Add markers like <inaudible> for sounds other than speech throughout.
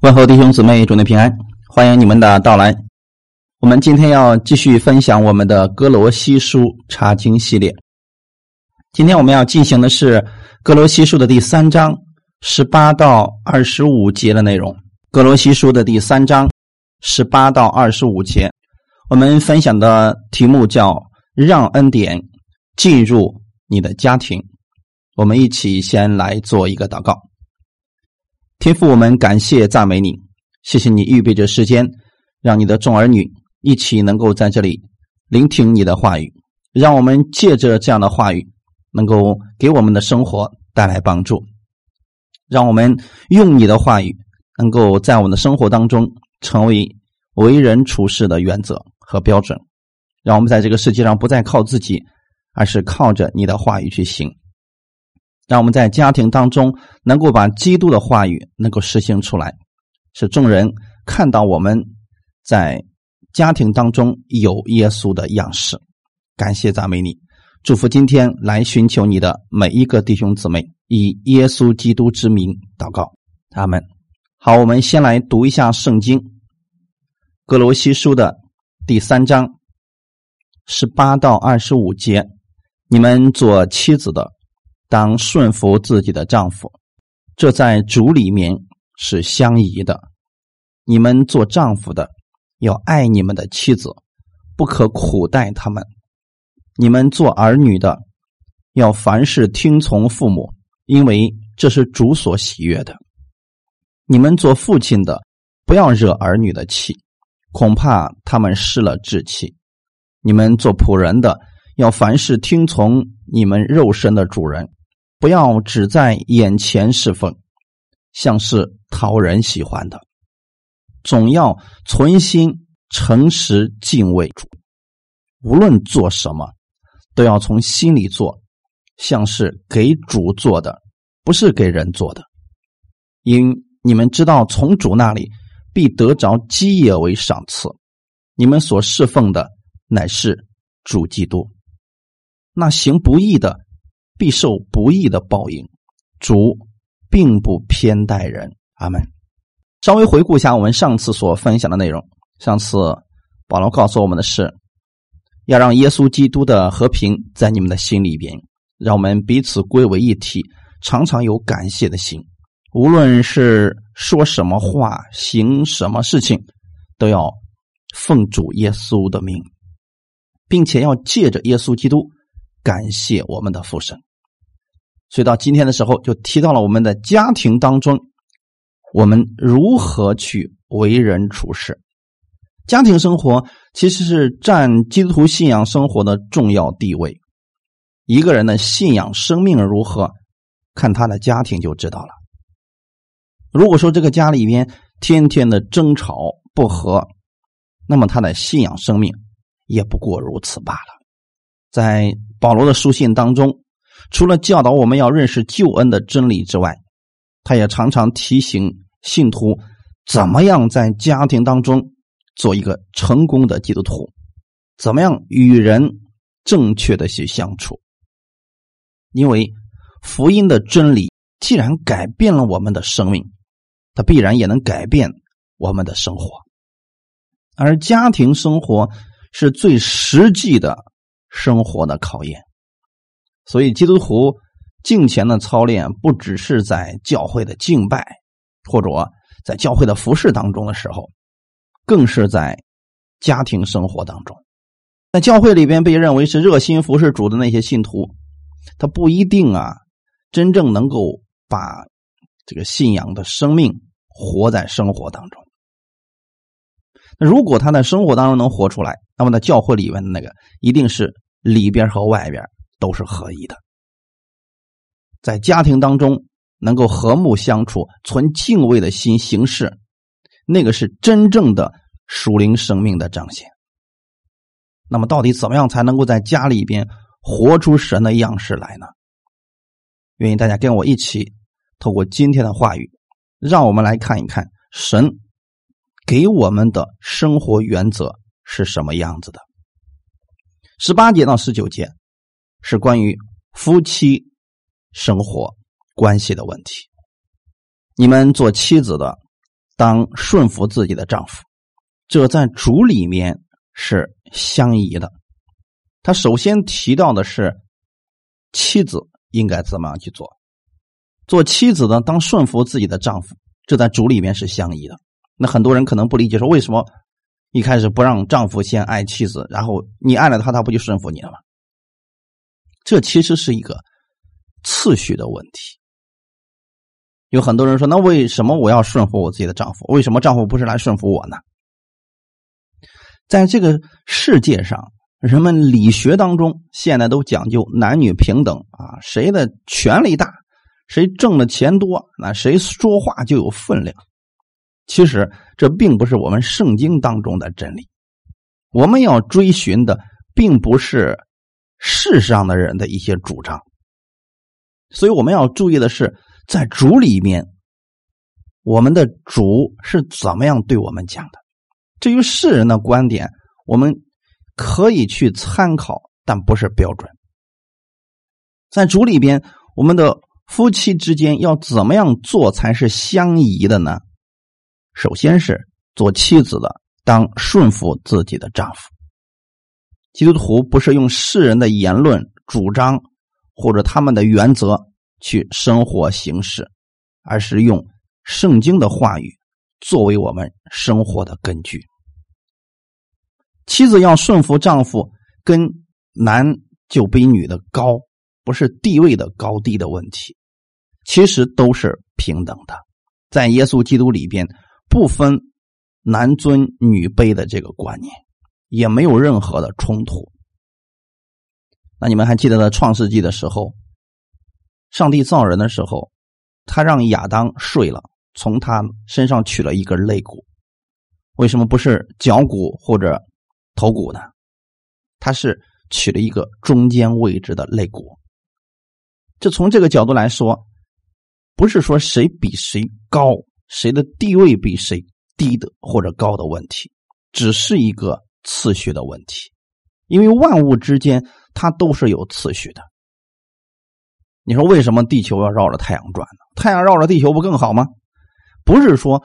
问候弟兄姊妹，祝你平安，欢迎你们的到来。我们今天要继续分享我们的哥罗西书查经系列。今天我们要进行的是哥罗西书的第三章十八到二十五节的内容。哥罗西书的第三章十八到二十五节，我们分享的题目叫“让恩典进入你的家庭”。我们一起先来做一个祷告。天父，我们感谢赞美你，谢谢你预备着时间，让你的众儿女一起能够在这里聆听你的话语，让我们借着这样的话语，能够给我们的生活带来帮助，让我们用你的话语，能够在我们的生活当中成为为人处事的原则和标准，让我们在这个世界上不再靠自己，而是靠着你的话语去行。让我们在家庭当中能够把基督的话语能够实行出来，使众人看到我们在家庭当中有耶稣的样式。感谢赞美你，祝福今天来寻求你的每一个弟兄姊妹，以耶稣基督之名祷告，阿门。好，我们先来读一下圣经，《格罗西书》的第三章十八到二十五节，你们做妻子的。当顺服自己的丈夫，这在主里面是相宜的。你们做丈夫的要爱你们的妻子，不可苦待他们；你们做儿女的要凡事听从父母，因为这是主所喜悦的。你们做父亲的不要惹儿女的气，恐怕他们失了志气；你们做仆人的要凡事听从你们肉身的主人。不要只在眼前侍奉，像是讨人喜欢的，总要存心诚实敬畏主。无论做什么，都要从心里做，像是给主做的，不是给人做的。因你们知道，从主那里必得着基业为赏赐。你们所侍奉的乃是主基督。那行不义的。必受不义的报应，主并不偏待人。阿门。稍微回顾一下我们上次所分享的内容。上次保罗告诉我们的是，要让耶稣基督的和平在你们的心里边，让我们彼此归为一体，常常有感谢的心。无论是说什么话、行什么事情，都要奉主耶稣的命，并且要借着耶稣基督感谢我们的父神。所以到今天的时候，就提到了我们的家庭当中，我们如何去为人处事。家庭生活其实是占基督徒信仰生活的重要地位。一个人的信仰生命如何，看他的家庭就知道了。如果说这个家里边天天的争吵不和，那么他的信仰生命也不过如此罢了。在保罗的书信当中。除了教导我们要认识救恩的真理之外，他也常常提醒信徒怎么样在家庭当中做一个成功的基督徒，怎么样与人正确的去相处。因为福音的真理既然改变了我们的生命，它必然也能改变我们的生活。而家庭生活是最实际的生活的考验。所以，基督徒敬虔的操练不只是在教会的敬拜，或者在教会的服饰当中的时候，更是在家庭生活当中。在教会里边被认为是热心服侍主的那些信徒，他不一定啊，真正能够把这个信仰的生命活在生活当中。那如果他在生活当中能活出来，那么在教会里面的那个一定是里边和外边。都是合一的，在家庭当中能够和睦相处，存敬畏的心行事，那个是真正的属灵生命的彰显。那么，到底怎么样才能够在家里边活出神的样式来呢？愿意大家跟我一起透过今天的话语，让我们来看一看神给我们的生活原则是什么样子的。十八节到十九节。是关于夫妻生活关系的问题。你们做妻子的，当顺服自己的丈夫，这在主里面是相宜的。他首先提到的是妻子应该怎么样去做，做妻子的当顺服自己的丈夫，这在主里面是相宜的。那很多人可能不理解，说为什么一开始不让丈夫先爱妻子，然后你爱了他，他不就顺服你了吗？这其实是一个次序的问题。有很多人说，那为什么我要顺服我自己的丈夫？为什么丈夫不是来顺服我呢？在这个世界上，人们理学当中现在都讲究男女平等啊，谁的权力大，谁挣的钱多，那谁说话就有分量。其实这并不是我们圣经当中的真理。我们要追寻的，并不是世上的人的一些主张。所以我们要注意的是。在主里面，我们的主是怎么样对我们讲的？至于世人的观点，我们可以去参考，但不是标准。在主里边，我们的夫妻之间要怎么样做才是相宜的呢？首先是做妻子的当顺服自己的丈夫。基督徒不是用世人的言论、主张或者他们的原则。去生活行事，而是用圣经的话语作为我们生活的根据。妻子要顺服丈夫，跟男就比女的高，不是地位的高低的问题，其实都是平等的。在耶稣基督里边，不分男尊女卑的这个观念，也没有任何的冲突。那你们还记得在创世纪的时候？上帝造人的时候，他让亚当睡了，从他身上取了一根肋骨。为什么不是脚骨或者头骨呢？他是取了一个中间位置的肋骨。就从这个角度来说，不是说谁比谁高，谁的地位比谁低的或者高的问题，只是一个次序的问题。因为万物之间，它都是有次序的。你说为什么地球要绕着太阳转呢？太阳绕着地球不更好吗？不是说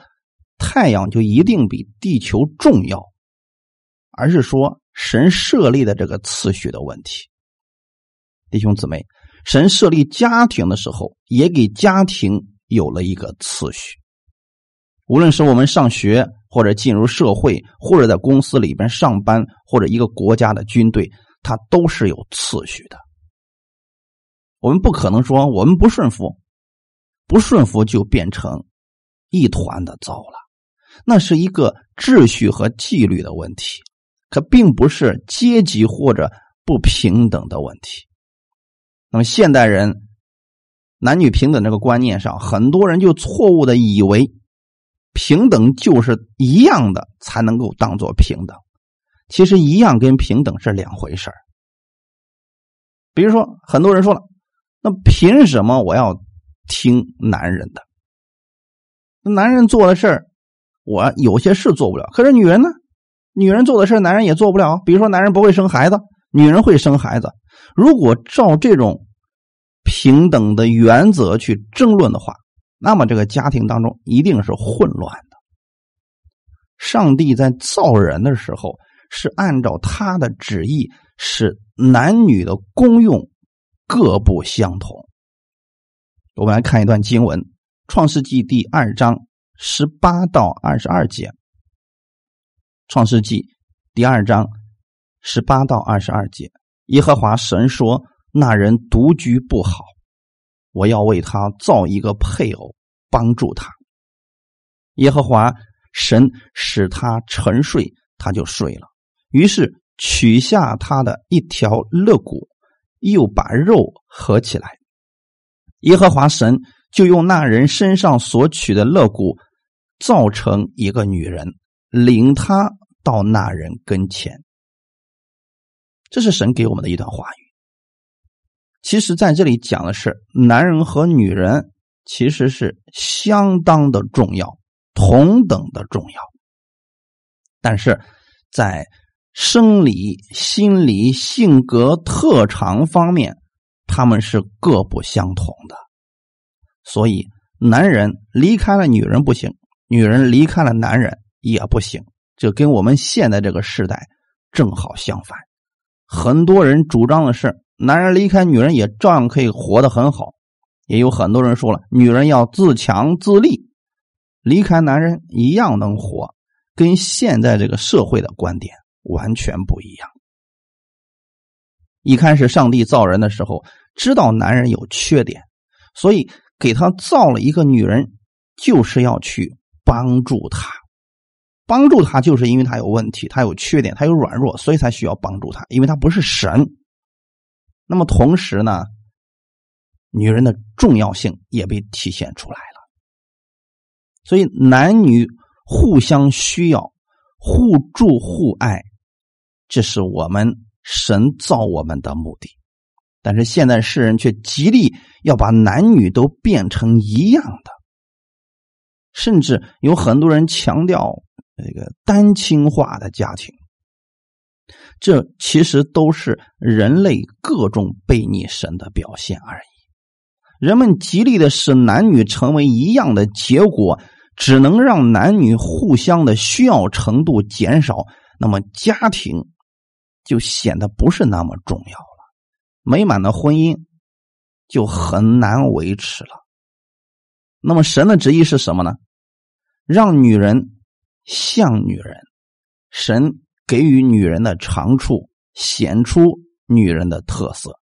太阳就一定比地球重要，而是说神设立的这个次序的问题。弟兄姊妹，神设立家庭的时候，也给家庭有了一个次序。无论是我们上学，或者进入社会，或者在公司里边上班，或者一个国家的军队，它都是有次序的。我们不可能说我们不顺服，不顺服就变成一团的糟了。那是一个秩序和纪律的问题，可并不是阶级或者不平等的问题。那么现代人男女平等这个观念上，很多人就错误的以为平等就是一样的才能够当做平等。其实一样跟平等是两回事比如说，很多人说了。那凭什么我要听男人的？男人做的事儿，我有些事做不了。可是女人呢？女人做的事男人也做不了。比如说，男人不会生孩子，女人会生孩子。如果照这种平等的原则去争论的话，那么这个家庭当中一定是混乱的。上帝在造人的时候，是按照他的旨意，使男女的功用。各不相同。我们来看一段经文，《创世纪》第二章十八到二十二节。《创世纪》第二章十八到二十二节，耶和华神说：“那人独居不好，我要为他造一个配偶，帮助他。”耶和华神使他沉睡，他就睡了。于是取下他的一条肋骨。又把肉合起来，耶和华神就用那人身上所取的肋骨造成一个女人，领他到那人跟前。这是神给我们的一段话语。其实，在这里讲的是男人和女人其实是相当的重要，同等的重要，但是在。生理、心理、性格特长方面，他们是各不相同的。所以，男人离开了女人不行，女人离开了男人也不行。这跟我们现在这个时代正好相反。很多人主张的是，男人离开女人也照样可以活得很好。也有很多人说了，女人要自强自立，离开男人一样能活，跟现在这个社会的观点完全不一样。一开始上帝造人的时候，知道男人有缺点，所以给他造了一个女人，就是要去帮助他。帮助他，就是因为他有问题，他有缺点，他有软弱，所以才需要帮助他，因为他不是神。那么同时呢？女人的重要性也被体现出来了，所以男女互相需要、互助互爱，这是我们神造我们的目的。但是现在世人却极力要把男女都变成一样的，甚至有很多人强调这个单亲化的家庭，这其实都是人类各种背逆神的表现而已。人们极力的使男女成为一样的结果，只能让男女互相的需要程度减少，那么家庭就显得不是那么重要了，美满的婚姻就很难维持了。那么神的旨意是什么呢？让女人像女人，神给予女人的长处显出女人的特色，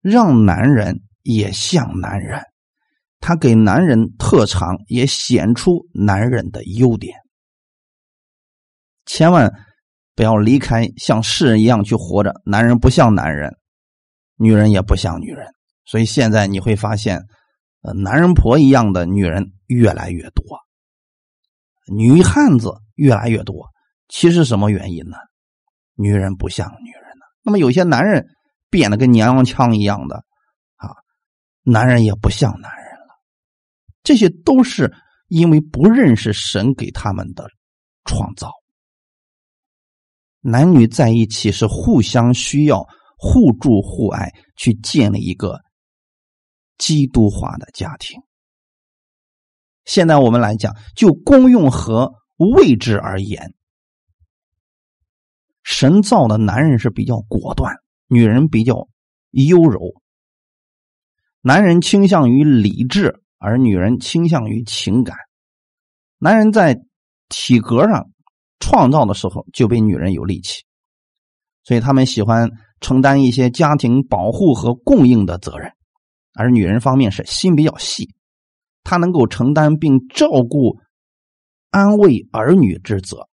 让男人。也像男人，他给男人特长，也显出男人的优点。千万不要离开像世人一样去活着。男人不像男人，女人也不像女人。所以现在你会发现，呃，男人婆一样的女人越来越多，女汉子越来越多。其实什么原因呢？女人不像女人呢。那么有些男人变得跟娘娘腔一样的啊。男人也不像男人了，这些都是因为不认识神给他们的创造。男女在一起是互相需要、互助互爱，去建立一个基督化的家庭。现在我们来讲，就功用和位置而言，神造的男人是比较果断，女人比较优柔。男人倾向于理智，而女人倾向于情感。男人在体格上创造的时候就比女人有力气，所以他们喜欢承担一些家庭保护和供应的责任。而女人方面是心比较细，她能够承担并照顾、安慰儿女之责。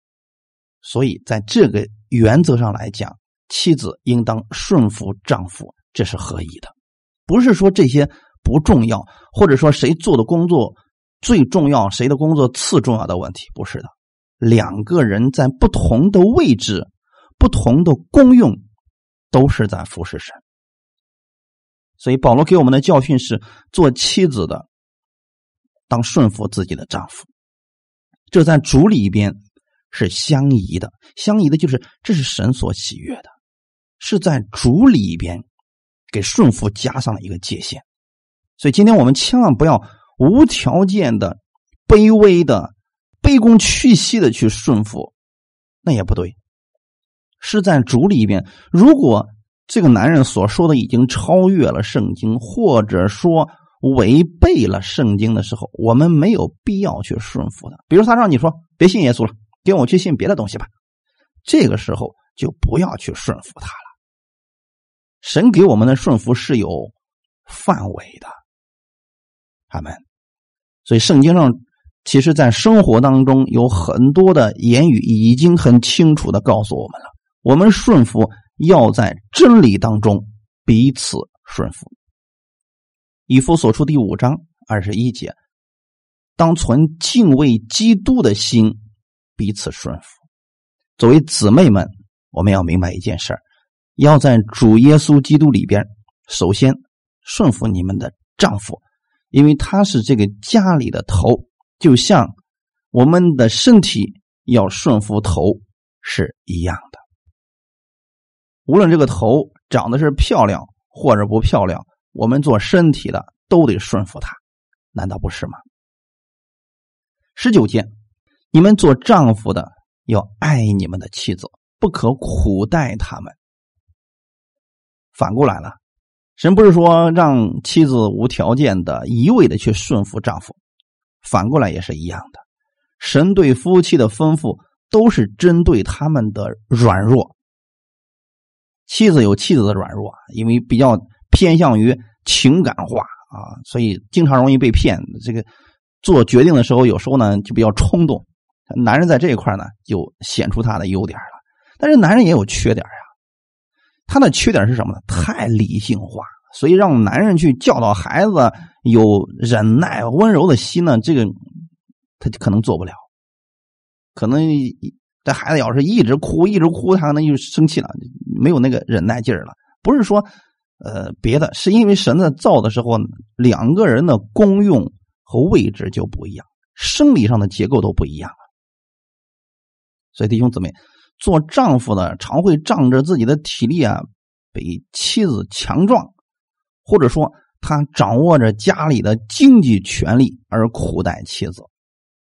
所以在这个原则上来讲，妻子应当顺服丈夫，这是合宜的。不是说这些不重要，或者说谁做的工作最重要，谁的工作次重要的问题，不是的。两个人在不同的位置、不同的功用，都是在服侍神。所以保罗给我们的教训是：做妻子的当顺服自己的丈夫，这在主里边是相宜的。相宜的就是这是神所喜悦的，是在主里边。给顺服加上了一个界限，所以今天我们千万不要无条件的、卑微的、卑躬屈膝的去顺服，那也不对。是在主里边，如果这个男人所说的已经超越了圣经，或者说违背了圣经的时候，我们没有必要去顺服他。比如他让你说别信耶稣了，跟我去信别的东西吧，这个时候就不要去顺服他了。神给我们的顺服是有范围的，他们，所以圣经上其实，在生活当中有很多的言语已经很清楚的告诉我们了：我们顺服要在真理当中彼此顺服。以弗所出第五章二十一节，当存敬畏基督的心彼此顺服。作为姊妹们，我们要明白一件事儿。要在主耶稣基督里边，首先顺服你们的丈夫，因为他是这个家里的头，就像我们的身体要顺服头是一样的。无论这个头长得是漂亮或者不漂亮，我们做身体的都得顺服他，难道不是吗？十九节，你们做丈夫的要爱你们的妻子，不可苦待他们。反过来了，神不是说让妻子无条件的一味的去顺服丈夫，反过来也是一样的。神对夫妻的吩咐都是针对他们的软弱。妻子有妻子的软弱，因为比较偏向于情感化啊，所以经常容易被骗。这个做决定的时候，有时候呢就比较冲动。男人在这一块呢，就显出他的优点了。但是男人也有缺点呀，他的缺点是什么呢？太理性化，所以让男人去教导孩子有忍耐、温柔的心呢，这个他可能做不了。可能这孩子要是一直哭，一直哭，他可能就生气了。没有那个忍耐劲儿了，不是说，呃，别的，是因为神在造的时候，两个人的功用和位置就不一样，生理上的结构都不一样。所以弟兄姊妹，做丈夫的常会仗着自己的体力啊，比妻子强壮，或者说他掌握着家里的经济权利而苦待妻子。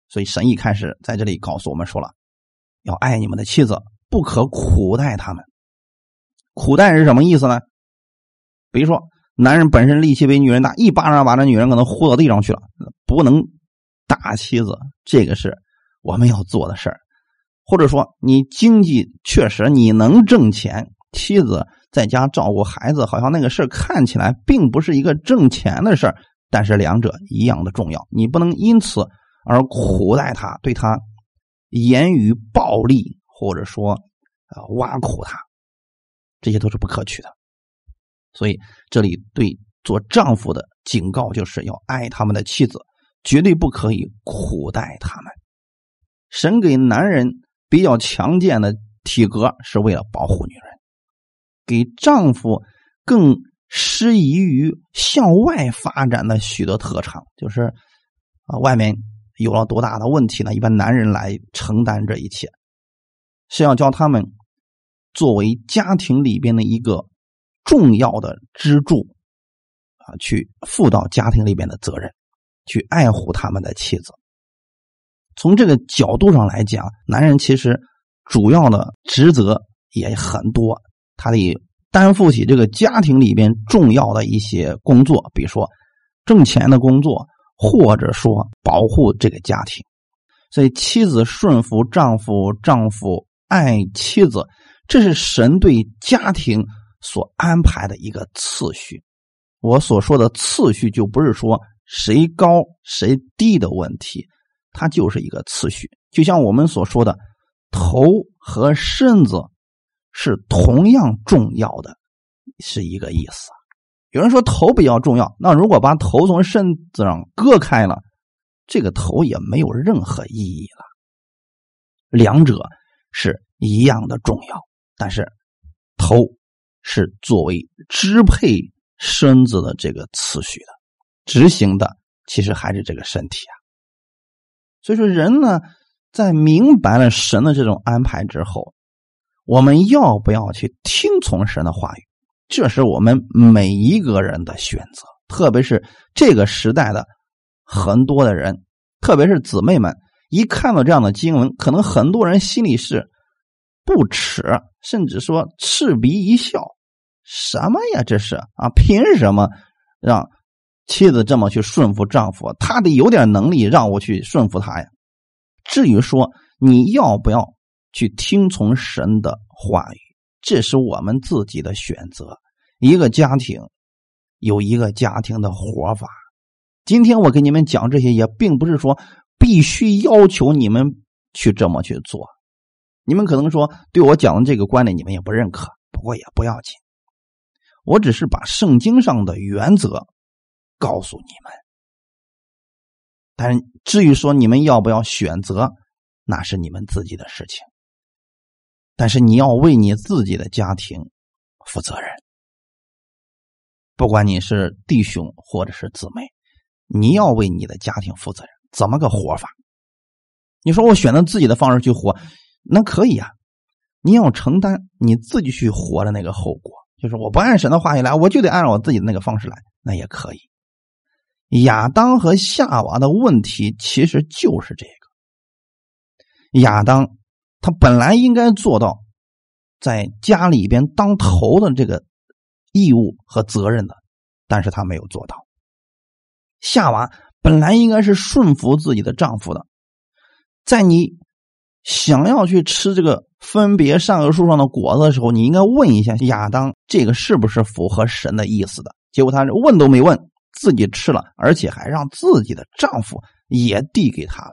所以神一开始在这里告诉我们说了，要爱你们的妻子，不可苦待他们。苦待是什么意思呢？比如说，男人本身力气比女人大，一巴掌把这女人可能呼到地上去了，不能打妻子，这个是我们要做的事儿。或者说，你经济确实你能挣钱，妻子在家照顾孩子，好像那个事儿看起来并不是一个挣钱的事儿，但是两者一样的重要。你不能因此而苦待他，对他言语暴力，或者说啊挖苦他。这些都是不可取的，所以这里对做丈夫的警告就是要爱他们的妻子，绝对不可以苦待他们。神给男人比较强健的体格，是为了保护女人；给丈夫更适宜于向外发展的许多特长，就是啊，外面有了多大的问题呢？一般男人来承担这一切，是要教他们。作为家庭里边的一个重要的支柱啊，去负到家庭里边的责任，去爱护他们的妻子。从这个角度上来讲，男人其实主要的职责也很多，他得担负起这个家庭里边重要的一些工作，比如说挣钱的工作，或者说保护这个家庭。所以，妻子顺服丈夫，丈夫爱妻子。这是神对家庭所安排的一个次序。我所说的次序，就不是说谁高谁低的问题，它就是一个次序。就像我们所说的，头和身子是同样重要的，是一个意思。有人说头比较重要，那如果把头从身子上割开了，这个头也没有任何意义了。两者是一样的重要。但是，头是作为支配身子的这个次序的，执行的其实还是这个身体啊。所以说，人呢，在明白了神的这种安排之后，我们要不要去听从神的话语，这是我们每一个人的选择。特别是这个时代的很多的人，特别是姊妹们，一看到这样的经文，可能很多人心里是。不耻，甚至说嗤鼻一笑，什么呀？这是啊？凭什么让妻子这么去顺服丈夫？他得有点能力让我去顺服他呀。至于说你要不要去听从神的话语，这是我们自己的选择。一个家庭有一个家庭的活法。今天我给你们讲这些，也并不是说必须要求你们去这么去做。你们可能说对我讲的这个观点你们也不认可，不过也不要紧，我只是把圣经上的原则告诉你们。但至于说你们要不要选择，那是你们自己的事情。但是你要为你自己的家庭负责任，不管你是弟兄或者是姊妹，你要为你的家庭负责任。怎么个活法？你说我选择自己的方式去活。那可以啊，你要承担你自己去活的那个后果，就是我不按神的话语来，我就得按照我自己的那个方式来，那也可以。亚当和夏娃的问题其实就是这个。亚当他本来应该做到在家里边当头的这个义务和责任的，但是他没有做到。夏娃本来应该是顺服自己的丈夫的，在你想要去吃这个分别善恶树上的果子的时候，你应该问一下亚当，这个是不是符合神的意思的？结果他问都没问，自己吃了，而且还让自己的丈夫也递给他了，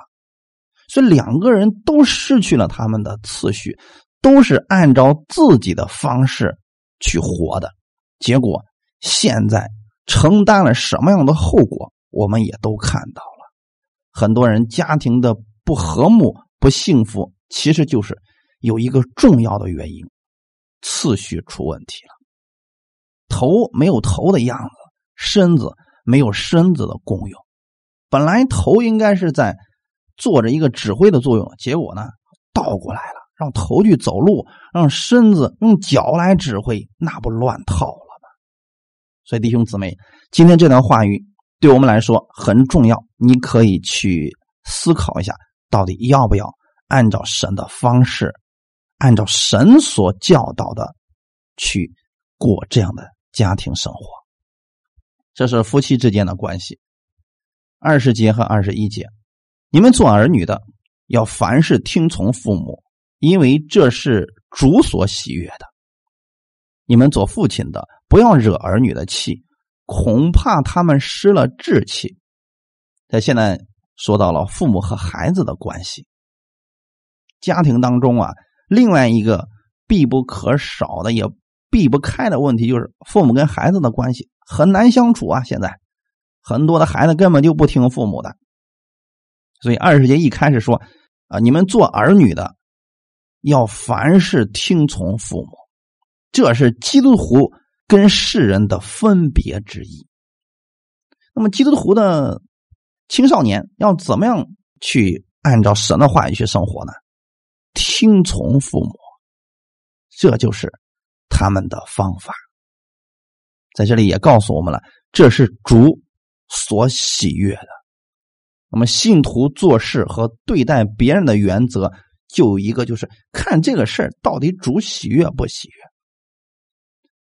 所以两个人都失去了他们的次序，都是按照自己的方式去活的，结果现在承担了什么样的后果？我们也都看到了，很多人家庭的不和睦、不幸福，其实就是有一个重要的原因：次序出问题了。头没有头的样子，身子没有身子的功用。本来头应该是在做着一个指挥的作用，结果呢倒过来了，让头去走路，让身子用脚来指挥，那不乱套了吗？所以弟兄姊妹，今天这段话语。对我们来说很重要，你可以去思考一下，到底要不要按照神的方式，按照神所教导的去过这样的家庭生活。这是夫妻之间的关系。二十节和二十一节，你们做儿女的要凡事听从父母，因为这是主所喜悦的。你们做父亲的不要惹儿女的气。恐怕他们失了志气。在现在说到了父母和孩子的关系，家庭当中啊，另外一个必不可少的也避不开的问题就是父母跟孩子的关系很难相处啊。现在很多的孩子根本就不听父母的，所以二十节一开始说啊，你们做儿女的要凡事听从父母，这是基督徒。跟世人的分别之一。那么，基督徒的青少年要怎么样去按照神的话语去生活呢？听从父母，这就是他们的方法。在这里也告诉我们了，这是主所喜悦的。那么，信徒做事和对待别人的原则，就有一个，就是看这个事儿到底主喜悦不喜悦。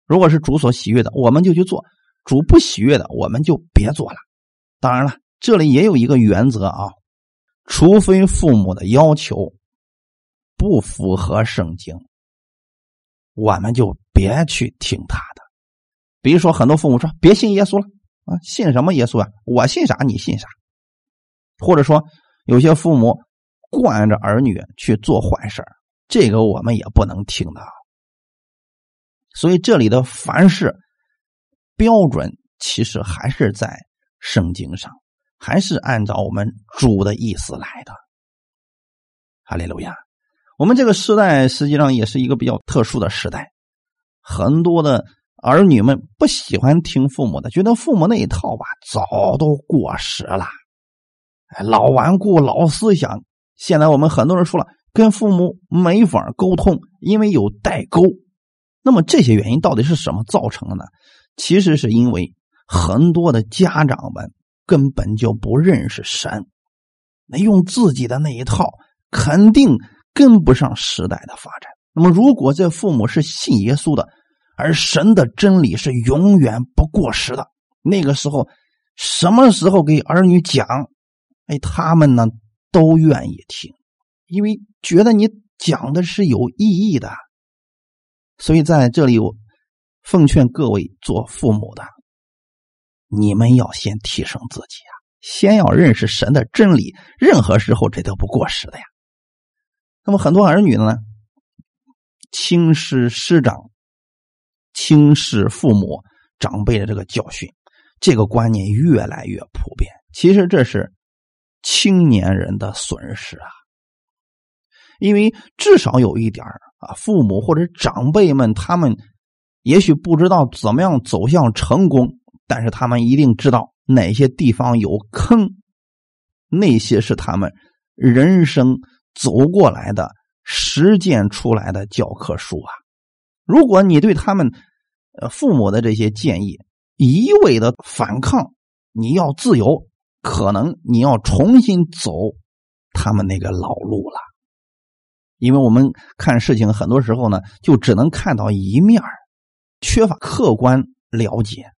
如果是主所喜悦的，我们就去做；主不喜悦的，我们就别做了。当然了，这里也有一个原则啊，除非父母的要求不符合圣经，我们就别去听他。比如说，很多父母说：“别信耶稣了啊，信什么耶稣啊？我信啥你信啥。”或者说，有些父母惯着儿女去做坏事这个我们也不能听的。所以这里的凡事标准，其实还是在圣经上，还是按照我们主的意思来的。哈利路亚！我们这个时代实际上也是一个比较特殊的时代，很多的儿女们不喜欢听父母的，觉得父母那一套吧早都过时了，老顽固、老思想。现在我们很多人说了，跟父母没法沟通，因为有代沟。那么这些原因到底是什么造成的呢？其实是因为很多的家长们根本就不认识神，那用自己的那一套，肯定跟不上时代的发展。那么如果这父母是信耶稣的，而神的真理是永远不过时的，那个时候什么时候给儿女讲，哎，他们呢都愿意听，因为觉得你讲的是有意义的。所以在这里，我奉劝各位做父母的，你们要先提升自己啊，先要认识神的真理，任何时候这都不过时的呀。那么很多儿女呢，轻视师长，轻视父母长辈的这个教训，这个观念越来越普遍。其实这是青年人的损失啊，因为至少有一点啊，父母或者长辈们，他们也许不知道怎么样走向成功，但是他们一定知道哪些地方有坑，那些是他们人生走过来的、实践出来的教科书啊。如果你对他们呃父母的这些建议一味的反抗，你要自由，可能你要重新走他们那个老路了。因为我们看事情很多时候呢，就只能看到一面缺乏客观了解，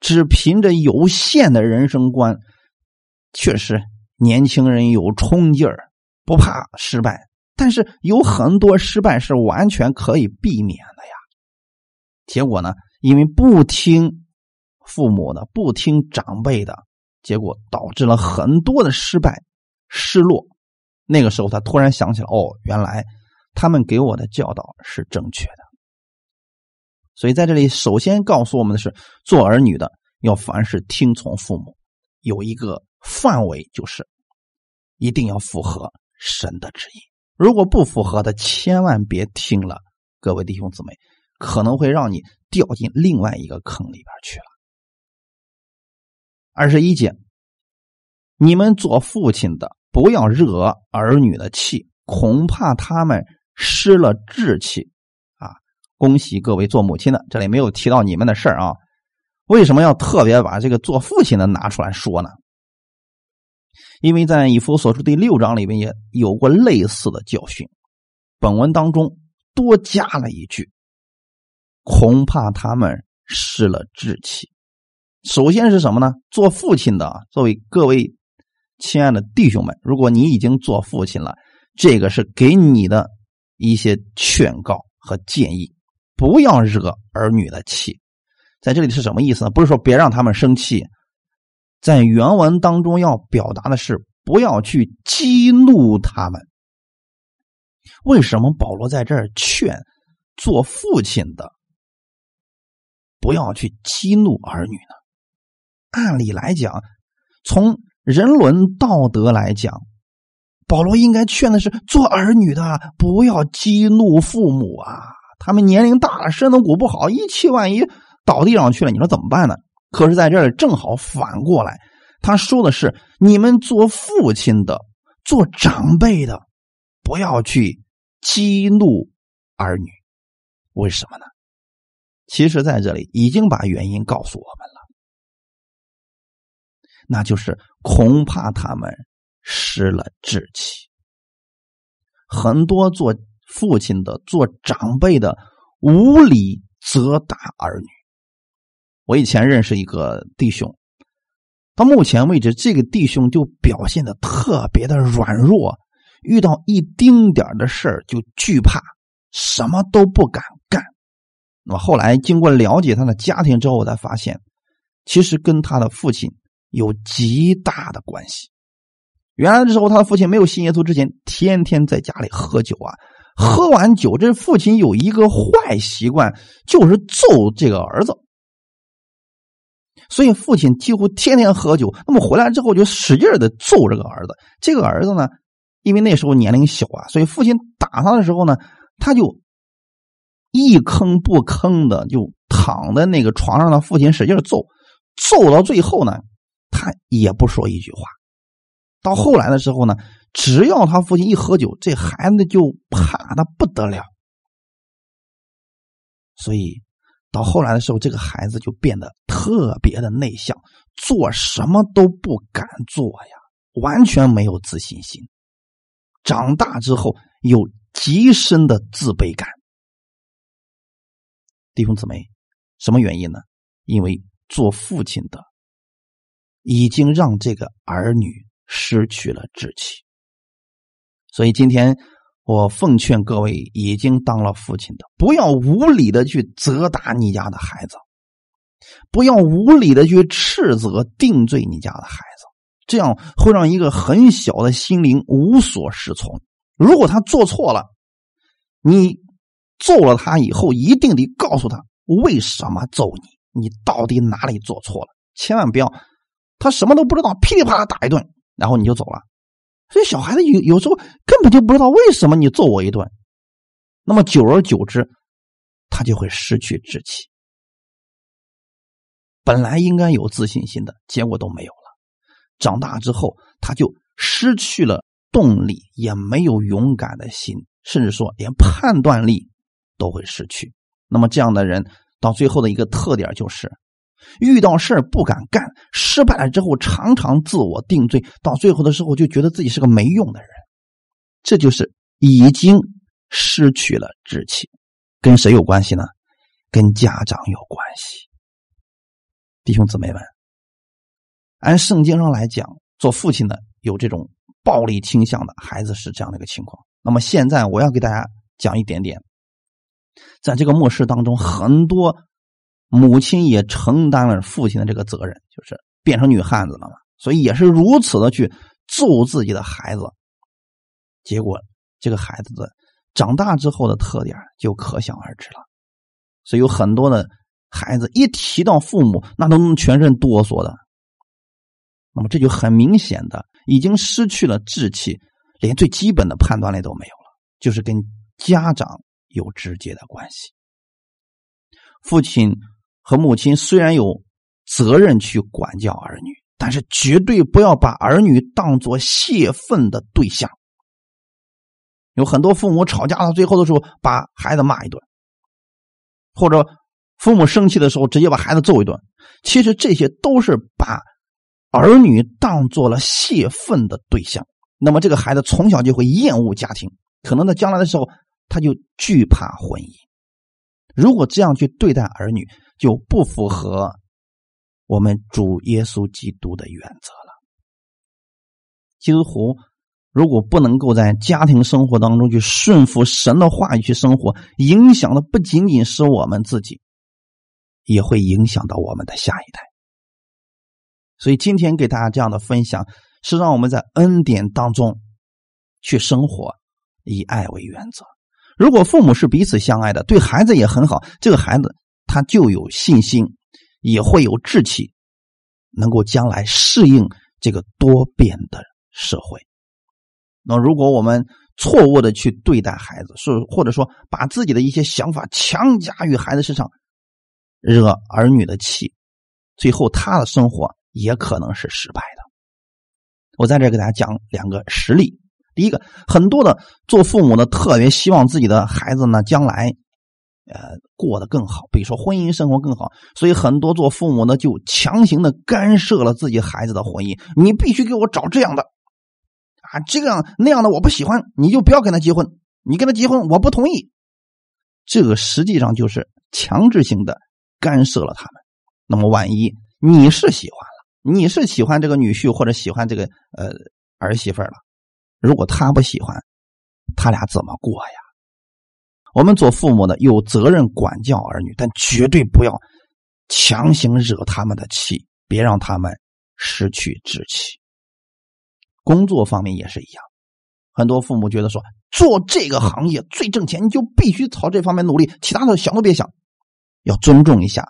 只凭着有限的人生观，确实年轻人有冲劲儿，不怕失败。但是有很多失败是完全可以避免。结果呢，因为不听父母的，不听长辈的，结果导致了很多的失败、失落。那个时候，他突然想起来，哦，原来他们给我的教导是正确的。所以在这里，首先告诉我们的是，做儿女的要凡事听从父母，有一个范围，就是一定要符合神的旨意。如果不符合的，千万别听了，各位弟兄姊妹，可能会让你掉进另外一个坑里边去了。二十一节，你们做父亲的。不要惹儿女的气，恐怕他们失了志气啊！恭喜各位做母亲的，这里没有提到你们的事儿啊。为什么要特别把这个做父亲的拿出来说呢？因为在以弗所书第六章里面也有过类似的教训。本文当中多加了一句：“恐怕他们失了志气。”首先是什么呢？做父亲的，作为各位。亲爱的弟兄们，如果你已经做父亲了，这个是给你的一些劝告和建议，不要惹儿女的气。在这里是什么意思呢？不是说别让他们生气，在原文当中要表达的是不要去激怒他们。为什么保罗在这儿劝做父亲的不要去激怒儿女呢？按理来讲，从人伦道德来讲，保罗应该劝的是做儿女的不要激怒父母啊！他们年龄大了，身子骨不好，一气万一倒地上去了，你说怎么办呢？可是在这里正好反过来，他说的是你们做父亲的、做长辈的，不要去激怒儿女。为什么呢？其实在这里已经把原因告诉我们了。那就是恐怕他们失了志气。很多做父亲的、做长辈的无理责打儿女。我以前认识一个弟兄，到目前为止，这个弟兄就表现的特别的软弱，遇到一丁点的事儿就惧怕，什么都不敢。那么后来经过了解他的家庭之后，我才发现，其实跟他的父亲。有极大的关系。原来的时候，他的父亲没有信耶稣之前，天天在家里喝酒啊。喝完酒，这父亲有一个坏习惯，就是揍这个儿子。所以父亲几乎天天喝酒。那么回来之后，就使劲的揍这个儿子。这个儿子呢，因为那时候年龄小啊，所以父亲打他的时候呢，他就一吭不吭的就躺在那个床上，的父亲使劲揍。揍到最后呢。他也不说一句话。到后来的时候呢，只要他父亲一喝酒，这孩子就怕的不得了。所以到后来的时候，这个孩子就变得特别的内向，做什么都不敢做呀，完全没有自信心。长大之后有极深的自卑感。弟兄姊妹，什么原因呢？因为做父亲的。已经让这个儿女失去了志气，所以今天我奉劝各位已经当了父亲的，不要无理的去责打你家的孩子，不要无理的去斥责定罪你家的孩子，这样会让一个很小的心灵无所适从。如果他做错了，你揍了他以后，一定得告诉他为什么揍你，你到底哪里做错了，千万不要。他什么都不知道，噼里啪啦打一顿，然后你就走了。所以小孩子有有时候根本就不知道为什么你揍我一顿，那么久而久之，他就会失去志气。本来应该有自信心的结果都没有了。长大之后，他就失去了动力，也没有勇敢的心，甚至说连判断力都会失去。那么这样的人到最后的一个特点就是遇到事不敢干，失败了之后常常自我定罪，到最后的时候就觉得自己是个没用的人。这就是已经失去了志气，跟谁有关系呢？跟家长有关系。弟兄姊妹们，按圣经上来讲，做父亲的有这种暴力倾向的孩子是这样的一个情况。那么现在我要给大家讲一点点，在这个末世当中，很多。母亲也承担了父亲的这个责任，就是变成女汉子了嘛，所以也是如此的去揍自己的孩子。结果这个孩子的长大之后的特点就可想而知了。所以有很多的孩子一提到父母，那都能全身哆嗦的。那么这就很明显的已经失去了志气，连最基本的判断力都没有了，就是跟家长有直接的关系。父亲。和母亲虽然有责任去管教儿女，但是绝对不要把儿女当做泄愤的对象。有很多父母吵架到最后的时候，把孩子骂一顿，或者父母生气的时候直接把孩子揍一顿。其实这些都是把儿女当做了泄愤的对象。那么这个孩子从小就会厌恶家庭，可能在将来的时候他就惧怕婚姻。如果这样去对待儿女，就不符合我们主耶稣基督的原则了。基督徒如果不能够在家庭生活当中去顺服神的话语去生活，影响的不仅仅是我们自己，也会影响到我们的下一代。所以今天给大家这样的分享，是让我们在恩典当中去生活，以爱为原则。如果父母是彼此相爱的，对孩子也很好，这个孩子。他就有信心，也会有志气，能够将来适应这个多变的社会。那如果我们错误的去对待孩子，是或者说把自己的一些想法强加于孩子身上，惹儿女的气，最后他的生活也可能是失败的。我在这给大家讲两个实例。第一个，很多的做父母的特别希望自己的孩子呢将来。呃，过得更好，比如说婚姻生活更好，所以很多做父母的就强行的干涉了自己孩子的婚姻。你必须给我找这样的啊，这样那样的我不喜欢，你就不要跟他结婚。你跟他结婚，我不同意。这个实际上就是强制性的干涉了他们。那么，万一你是喜欢了，你是喜欢这个女婿或者喜欢这个呃儿媳妇了，如果他不喜欢，他俩怎么过呀？我们做父母的有责任管教儿女，但绝对不要强行惹他们的气，别让他们失去志气。工作方面也是一样，很多父母觉得说做这个行业最挣钱，你就必须朝这方面努力，其他的想都别想。要尊重一下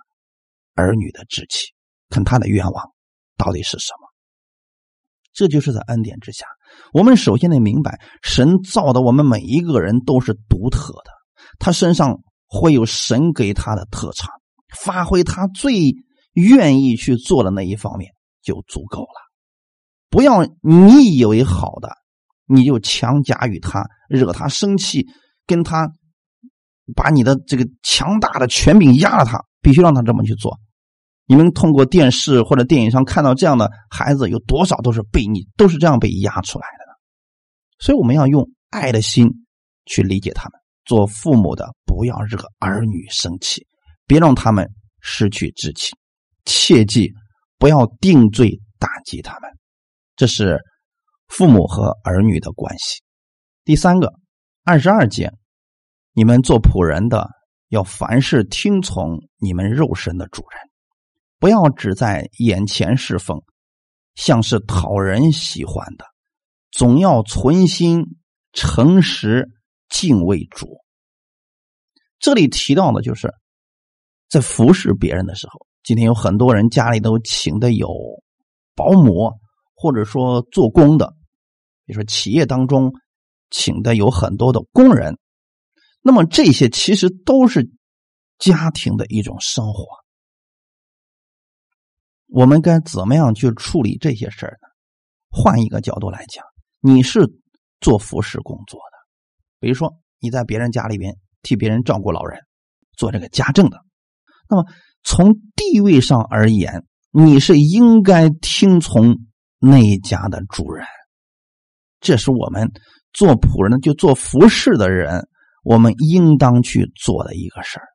儿女的志气，看他的愿望到底是什么。这就是在恩典之下，我们首先得明白，神造的我们每一个人都是独特的。他身上会有神给他的特长，发挥他最愿意去做的那一方面就足够了。不要你以为好的，你就强加于他，惹他生气，跟他把你的这个强大的权柄压了他，必须让他这么去做。你们通过电视或者电影上看到这样的孩子，有多少都是被你都是这样被压出来的呢？所以我们要用爱的心去理解他们。做父母的不要惹儿女生气，别让他们失去志气，切记不要定罪打击他们。这是父母和儿女的关系。第三个，二十二节，你们做仆人的要凡事听从你们肉身的主人，不要只在眼前侍奉，像是讨人喜欢的，总要存心诚实。敬畏主，这里提到的就是在服侍别人的时候。今天有很多人家里都请的有保姆，或者说做工的，比如说企业当中请的有很多的工人。那么这些其实都是家庭的一种生活。我们该怎么样去处理这些事儿呢？换一个角度来讲，你是做服侍工作的。比如说，你在别人家里边替别人照顾老人，做这个家政的，那么从地位上而言，你是应该听从那一家的主人。这是我们做仆人的，就做服侍的人，我们应当去做的一个事儿。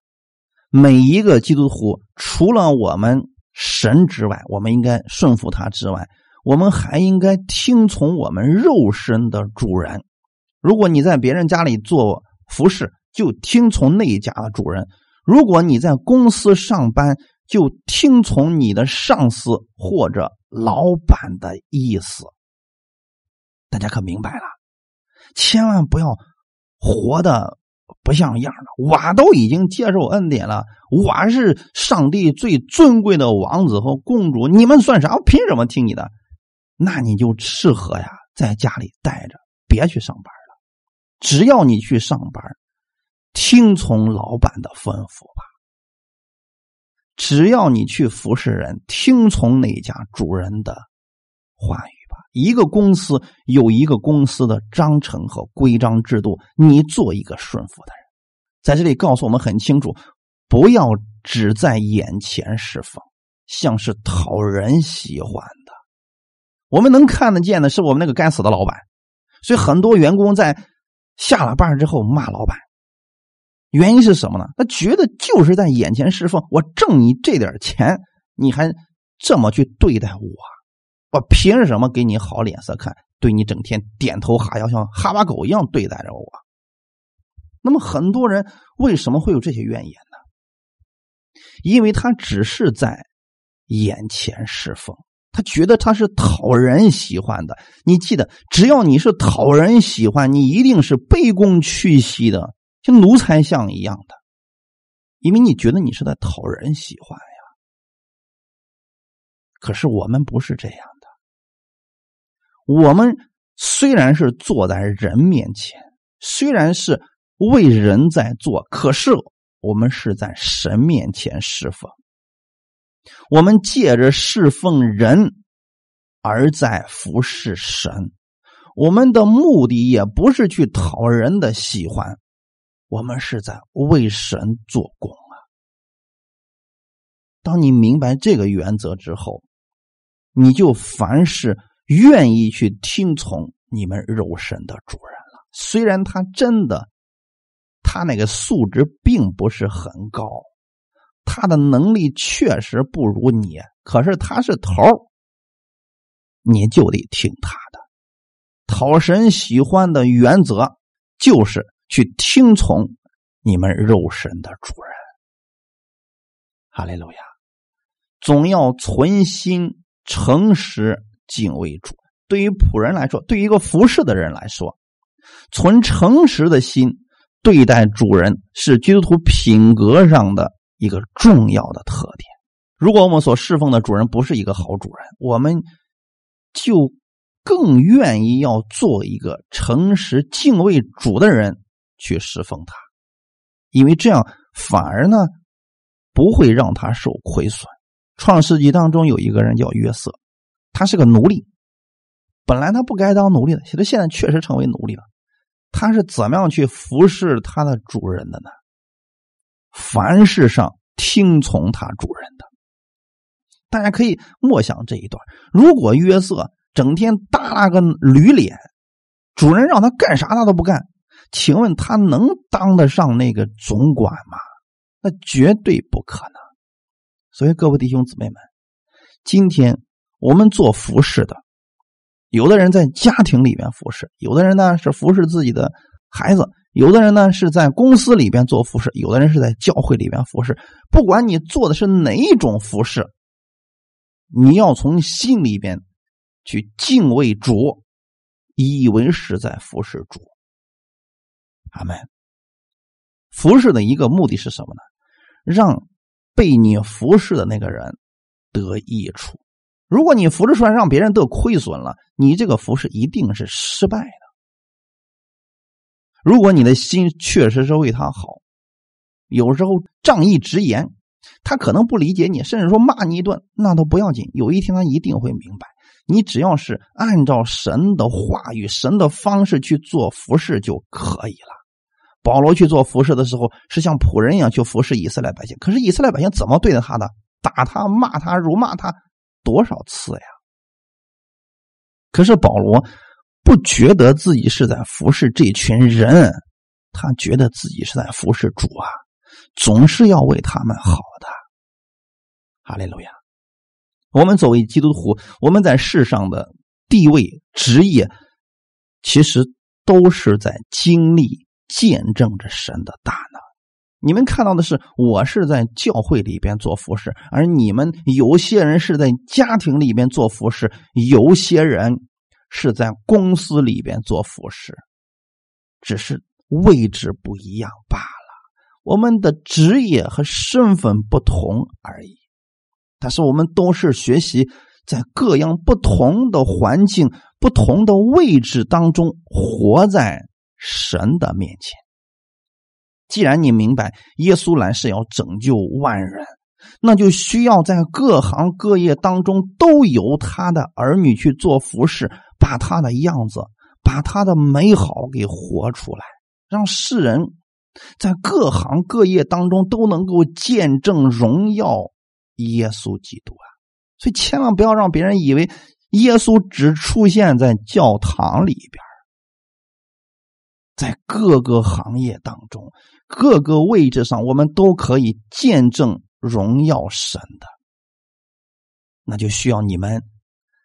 每一个基督徒，除了我们神之外，我们应该顺服他之外，我们还应该听从我们肉身的主人。如果你在别人家里做服侍，就听从那一家的主人；如果你在公司上班，就听从你的上司或者老板的意思。大家可明白了？千万不要活的不像样了。我都已经接受恩典了，我是上帝最尊贵的王子和公主，你们算啥？我凭什么听你的？那你就适合呀，在家里待着，别去上班了。只要你去上班，听从老板的吩咐吧。只要你去服侍人，听从那家主人的话语。一个公司有一个公司的章程和规章制度，你做一个顺服的人，在这里告诉我们很清楚：不要只在眼前释放，像是讨人喜欢的。我们能看得见的是我们那个该死的老板，所以很多员工在下了班之后骂老板，原因是什么呢？他觉得就是在眼前释放，我挣你这点钱，你还这么去对待我。我凭什么给你好脸色看？对你整天点头哈腰，像哈巴狗一样对待着我。那么很多人为什么会有这些怨言呢？因为他只是在眼前侍奉，他觉得他是讨人喜欢的。你记得，只要你是讨人喜欢，你一定是卑躬屈膝的，像奴才像一样的，因为你觉得你是在讨人喜欢呀。可是我们不是这样。我们虽然是坐在人面前，虽然是为人在做，可是我们是在神面前侍奉。我们借着侍奉人，而在服侍神。我们的目的也不是去讨人的喜欢，我们是在为神做工啊。当你明白这个原则之后，你就凡事。愿意去听从你们肉身的主人了，虽然他真的，他那个素质并不是很高，他的能力确实不如你，可是他是头你就得听他的。讨神喜欢的原则就是去听从你们肉身的主人。哈利路亚，总要存心诚实。敬畏主，对于仆人来说，对于一个服侍的人来说，存诚实的心对待主人，是基督徒品格上的一个重要的特点。如果我们所侍奉的主人不是一个好主人，我们就更愿意要做一个诚实敬畏主的人去侍奉他，因为这样反而呢不会让他受亏损。创世纪当中有一个人叫约瑟。他是个奴隶，本来他不该当奴隶的，其实现在确实成为奴隶了。他是怎么样去服侍他的主人的呢？凡事上听从他主人的。大家可以默想这一段：如果约瑟整天耷拉个驴脸，主人让他干啥他都不干，请问他能当得上那个总管吗？那绝对不可能。所以各位弟兄姊妹们，今天。我们做服饰的，有的人在家庭里边服侍，有的人呢是服侍自己的孩子，有的人呢是在公司里边做服饰，有的人是在教会里边服侍。不管你做的是哪一种服饰，你要从心里边去敬畏主，以为是在服侍主。阿门。服侍的一个目的是什么呢？让被你服侍的那个人得益处。如果你服侍出来让别人得亏损了，你这个服侍一定是失败的。如果你的心确实是为他好，有时候仗义直言，他可能不理解你，甚至说骂你一顿，那都不要紧。有一天他一定会明白，你只要是按照神的话语、神的方式去做服侍就可以了，保罗去做服侍的时候，是像仆人一样去服侍以色列百姓。可是以色列百姓怎么对待他的？打他、骂他、辱骂他多少次呀？可是保罗不觉得自己是在服侍这群人，他觉得自己是在服侍主啊，总是要为他们好的。哈利路亚！我们作为基督徒，我们在世上的地位、职业，其实都是在经历、见证着神的大能。你们看到的是，我是在教会里边做服饰，而你们有些人是在家庭里边做服饰，有些人是在公司里边做服饰，只是位置不一样罢了。我们的职业和身份不同而已，但是我们都是学习在各样不同的环境、不同的位置当中，活在神的面前。既然你明白耶稣来是要拯救万人，那就需要在各行各业当中都由他的儿女去做服侍，把他的样子、把他的美好给活出来，让世人在各行各业当中都能够见证荣耀耶稣基督啊！所以千万不要让别人以为耶稣只出现在教堂里边。在各个行业当中，各个位置上，我们都可以见证荣耀神的。那就需要你们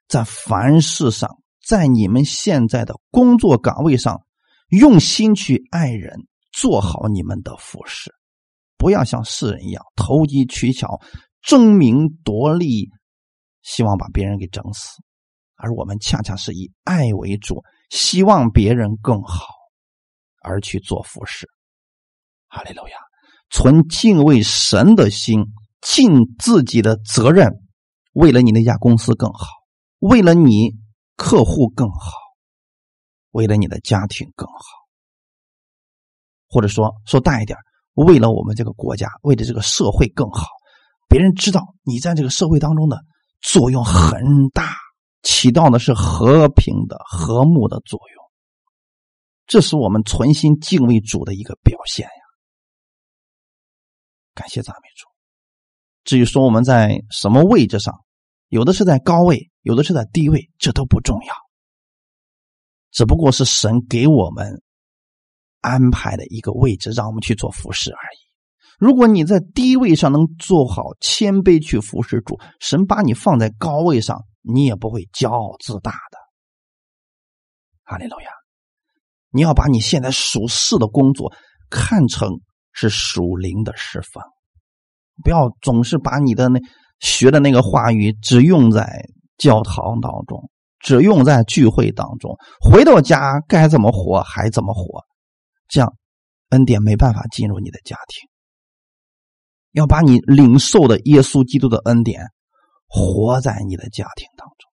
在凡事上，在你们现在的工作岗位上，用心去爱人，做好你们的服饰，不要像世人一样投机取巧、争名夺利，希望把别人给整死。而我们恰恰是以爱为主，希望别人更好。而去做服侍，哈利路亚！存敬畏神的心，尽自己的责任，为了你那家公司更好，为了你客户更好，为了你的家庭更好，或者说说大一点，为了我们这个国家，为了这个社会更好，别人知道你在这个社会当中的作用很大，起到的是和平的、和睦的作用。这是我们存心敬畏主的一个表现！感谢赞美主。至于说我们在什么位置上，有的是在高位，有的是在低位，这都不重要。只不过是神给我们安排的一个位置，让我们去做服侍而已。如果你在低位上能做好谦卑去服侍主，神把你放在高位上，你也不会骄傲自大的。哈利路亚。你要把你现在属世的工作看成是属灵的释放，不要总是把你的那学的那个话语只用在教堂当中，只用在聚会当中，回到家该怎么活还怎么活，这样恩典没办法进入你的家庭。要把你领受的耶稣基督的恩典活在你的家庭当中。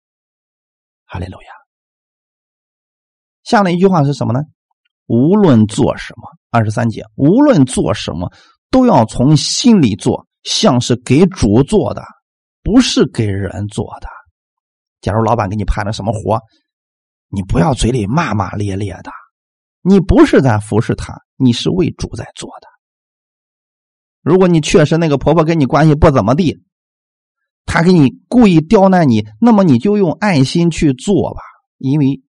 哈利路亚。下面一句话是什么呢？无论做什么，二十三节，无论做什么，都要从心里做，像是给主做的，不是给人做的。假如老板给你派了什么活，你不要嘴里骂骂咧咧的，你不是在服侍他，你是为主在做的。如果你确实那个婆婆跟你关系不怎么地，她给你故意刁难你，那么你就用爱心去做吧，因为。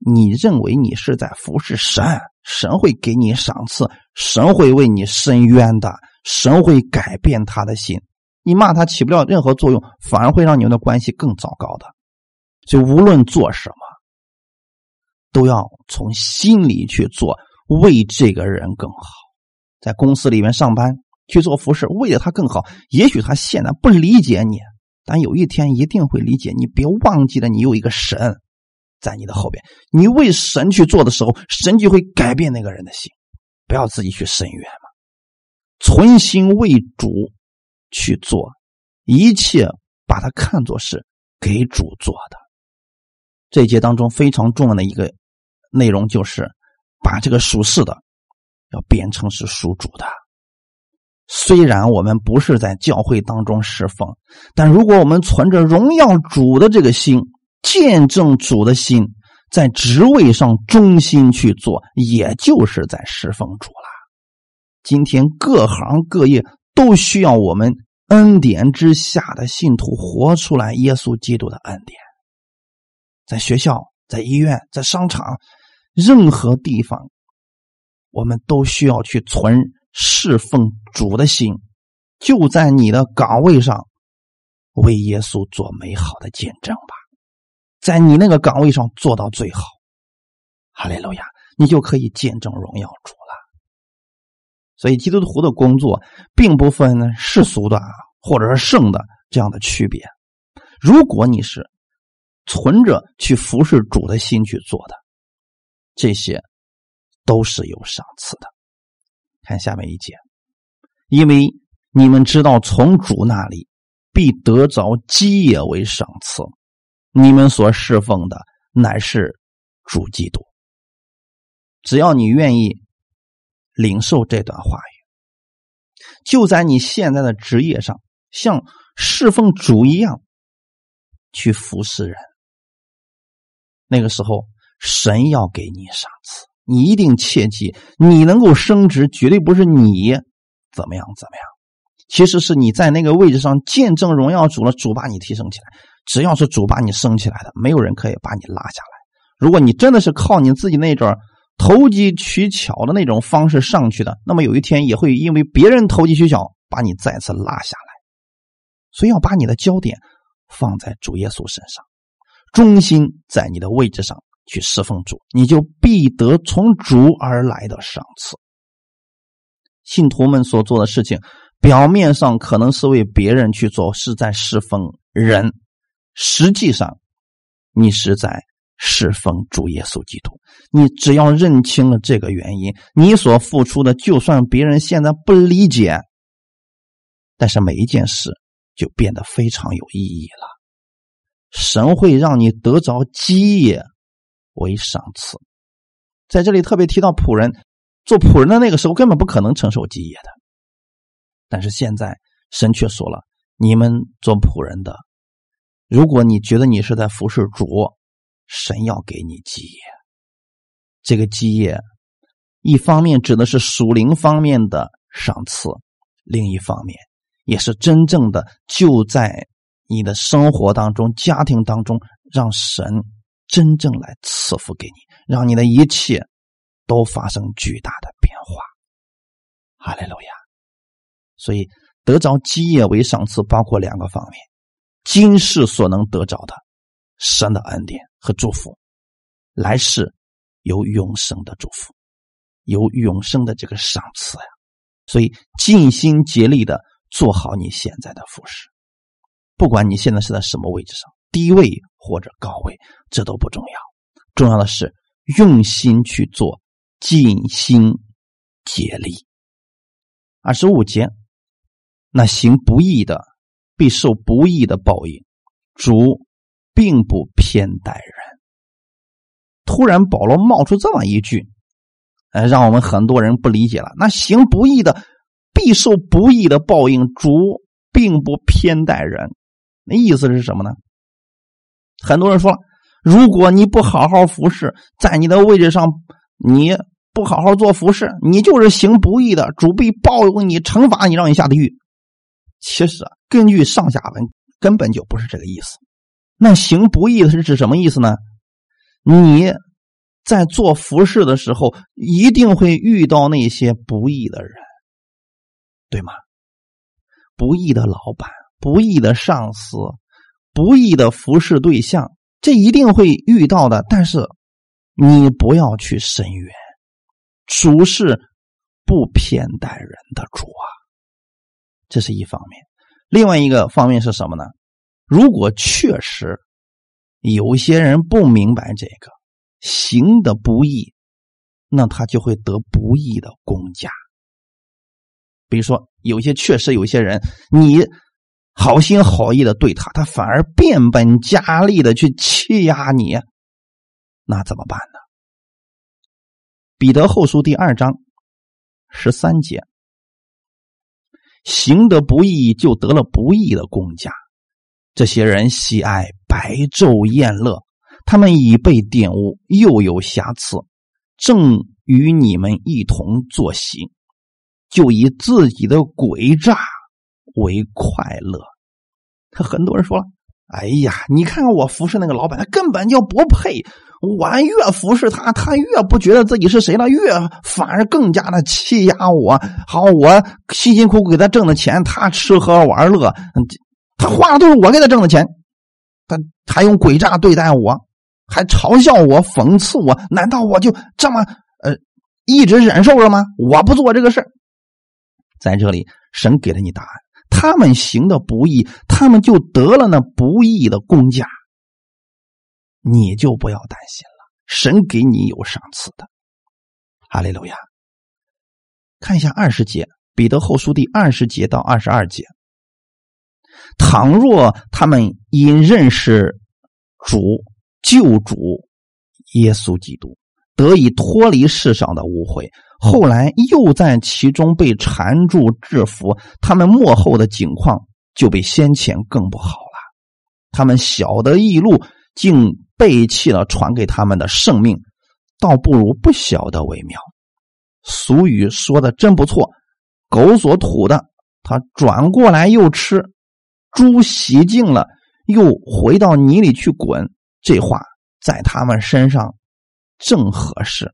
你认为你是在服侍神，神会给你赏赐，神会为你伸冤的，神会改变他的心。你骂他起不了任何作用，反而会让你们的关系更糟糕的。所以无论做什么，都要从心里去做，为这个人更好。在公司里面上班去做服侍，为了他更好。也许他现在不理解你，但有一天一定会理解你。别忘记了，你有一个神。在你的后边，你为神去做的时候，神就会改变那个人的心。不要自己去伸冤嘛，存心为主去做，一切把它看作是给主做的。这一节当中非常重要的一个内容，就是把这个属世的要变成是属主的。虽然我们不是在教会当中侍奉，但如果我们存着荣耀主的这个心。见证主的心，在职位上忠心去做，也就是在侍奉主了。今天各行各业都需要我们恩典之下的信徒活出来耶稣基督的恩典。在学校、在医院、在商场，任何地方，我们都需要去存侍奉主的心。就在你的岗位上，为耶稣做美好的见证吧，在你那个岗位上做到最好。哈利路亚，你就可以见证荣耀主了。所以，基督徒的工作并不分世俗的或者是圣的这样的区别。如果你是存着去服侍主的心去做的，这些都是有赏赐的。看下面一节，因为你们知道，从主那里必得着基业为赏赐，你们所侍奉的乃是主基督。只要你愿意领受这段话语，就在你现在的职业上，像侍奉主一样去服侍人。那个时候，神要给你赏赐，你一定切记，你能够升职，绝对不是你怎么样怎么样，其实是你在那个位置上见证荣耀主了，主把你提升起来。只要是主把你升起来的，没有人可以把你拉下来。如果你真的是靠你自己那种。投机取巧的那种方式上去的，那么有一天也会因为别人投机取巧把你再次拉下来。所以要把你的焦点放在主耶稣身上，忠心在你的位置上去侍奉主，你就必得从主而来的赏赐。信徒们所做的事情，表面上可能是为别人去做，是在侍奉人，实际上你是在。侍奉主耶稣基督，你只要认清了这个原因，你所付出的，就算别人现在不理解，但是每一件事就变得非常有意义了。神会让你得着基业为赏赐。在这里特别提到仆人，做仆人的那个时候根本不可能承受基业的，但是现在神却说了：你们做仆人的，如果你觉得你是在服侍主。神要给你基业，这个基业一方面指的是属灵方面的赏赐，另一方面也是真正的就在你的生活当中、家庭当中，让神真正来赐福给你，让你的一切都发生巨大的变化。哈利路亚！所以得着基业为赏赐，包括两个方面：今世所能得着的神的恩典。和祝福，来世有永生的祝福，有永生的这个赏赐呀。所以尽心竭力的做好你现在的服饰，不管你现在是在什么位置上，低位或者高位，这都不重要。重要的是用心去做，尽心竭力。二十五节，那行不义的必受不义的报应。主。并不偏待人。突然，保罗冒出这么一句，呃，让我们很多人不理解了。那行不义的必受不义的报应。主并不偏待人，那意思是什么呢？很多人说，如果你不好好服侍，在你的位置上，你不好好做服侍，你就是行不义的，主必报应你，惩罚你，让你下地狱。其实啊，根据上下文，根本就不是这个意思。那行不义的是指什么意思呢？你在做服饰的时候，一定会遇到那些不义的人，对吗？不义的老板、不义的上司、不义的服饰对象，这一定会遇到的。但是你不要去深冤，主是不偏待人的主啊，这是一方面。另外一个方面是什么呢？如果确实有些人不明白这个行的不义，那他就会得不义的公价。比如说，有些确实有些人，你好心好意的对他，他反而变本加厉的去欺压你，那怎么办呢？彼得后书第二章十三节，行得不义就得了不义的公价。这些人喜爱白昼宴乐，他们已被玷污，又有瑕疵，正与你们一同作席。就以自己的诡诈为快乐。他 <laughs> 很多人说了：“哎呀，你看看我服侍那个老板，他根本就不配。我越服侍他，他越不觉得自己是谁了，越反而更加的欺压我。好，我辛辛苦苦给他挣的钱，他吃喝玩乐，他花的都是我给他挣的钱，他还用诡诈对待我，还嘲笑我，讽刺我。难道我就这么呃一直忍受着吗？我不做这个事在这里，神给了你答案。他们行的不义，他们就得了那不义的公价。你就不要担心了，神给你有赏赐的。哈利路亚！看一下二十节，彼得后书第二十节到二十二节。倘若他们因认识主救主耶稣基督，得以脱离世上的污秽。后来又在其中被缠住制服，他们幕后的境况就比先前更不好了。他们晓得异路，竟背弃了传给他们的圣命，倒不如不晓得为妙。俗语说的真不错，狗所吐的，他转过来又吃；猪洗净了，又回到泥里去滚。这话在他们身上正合适。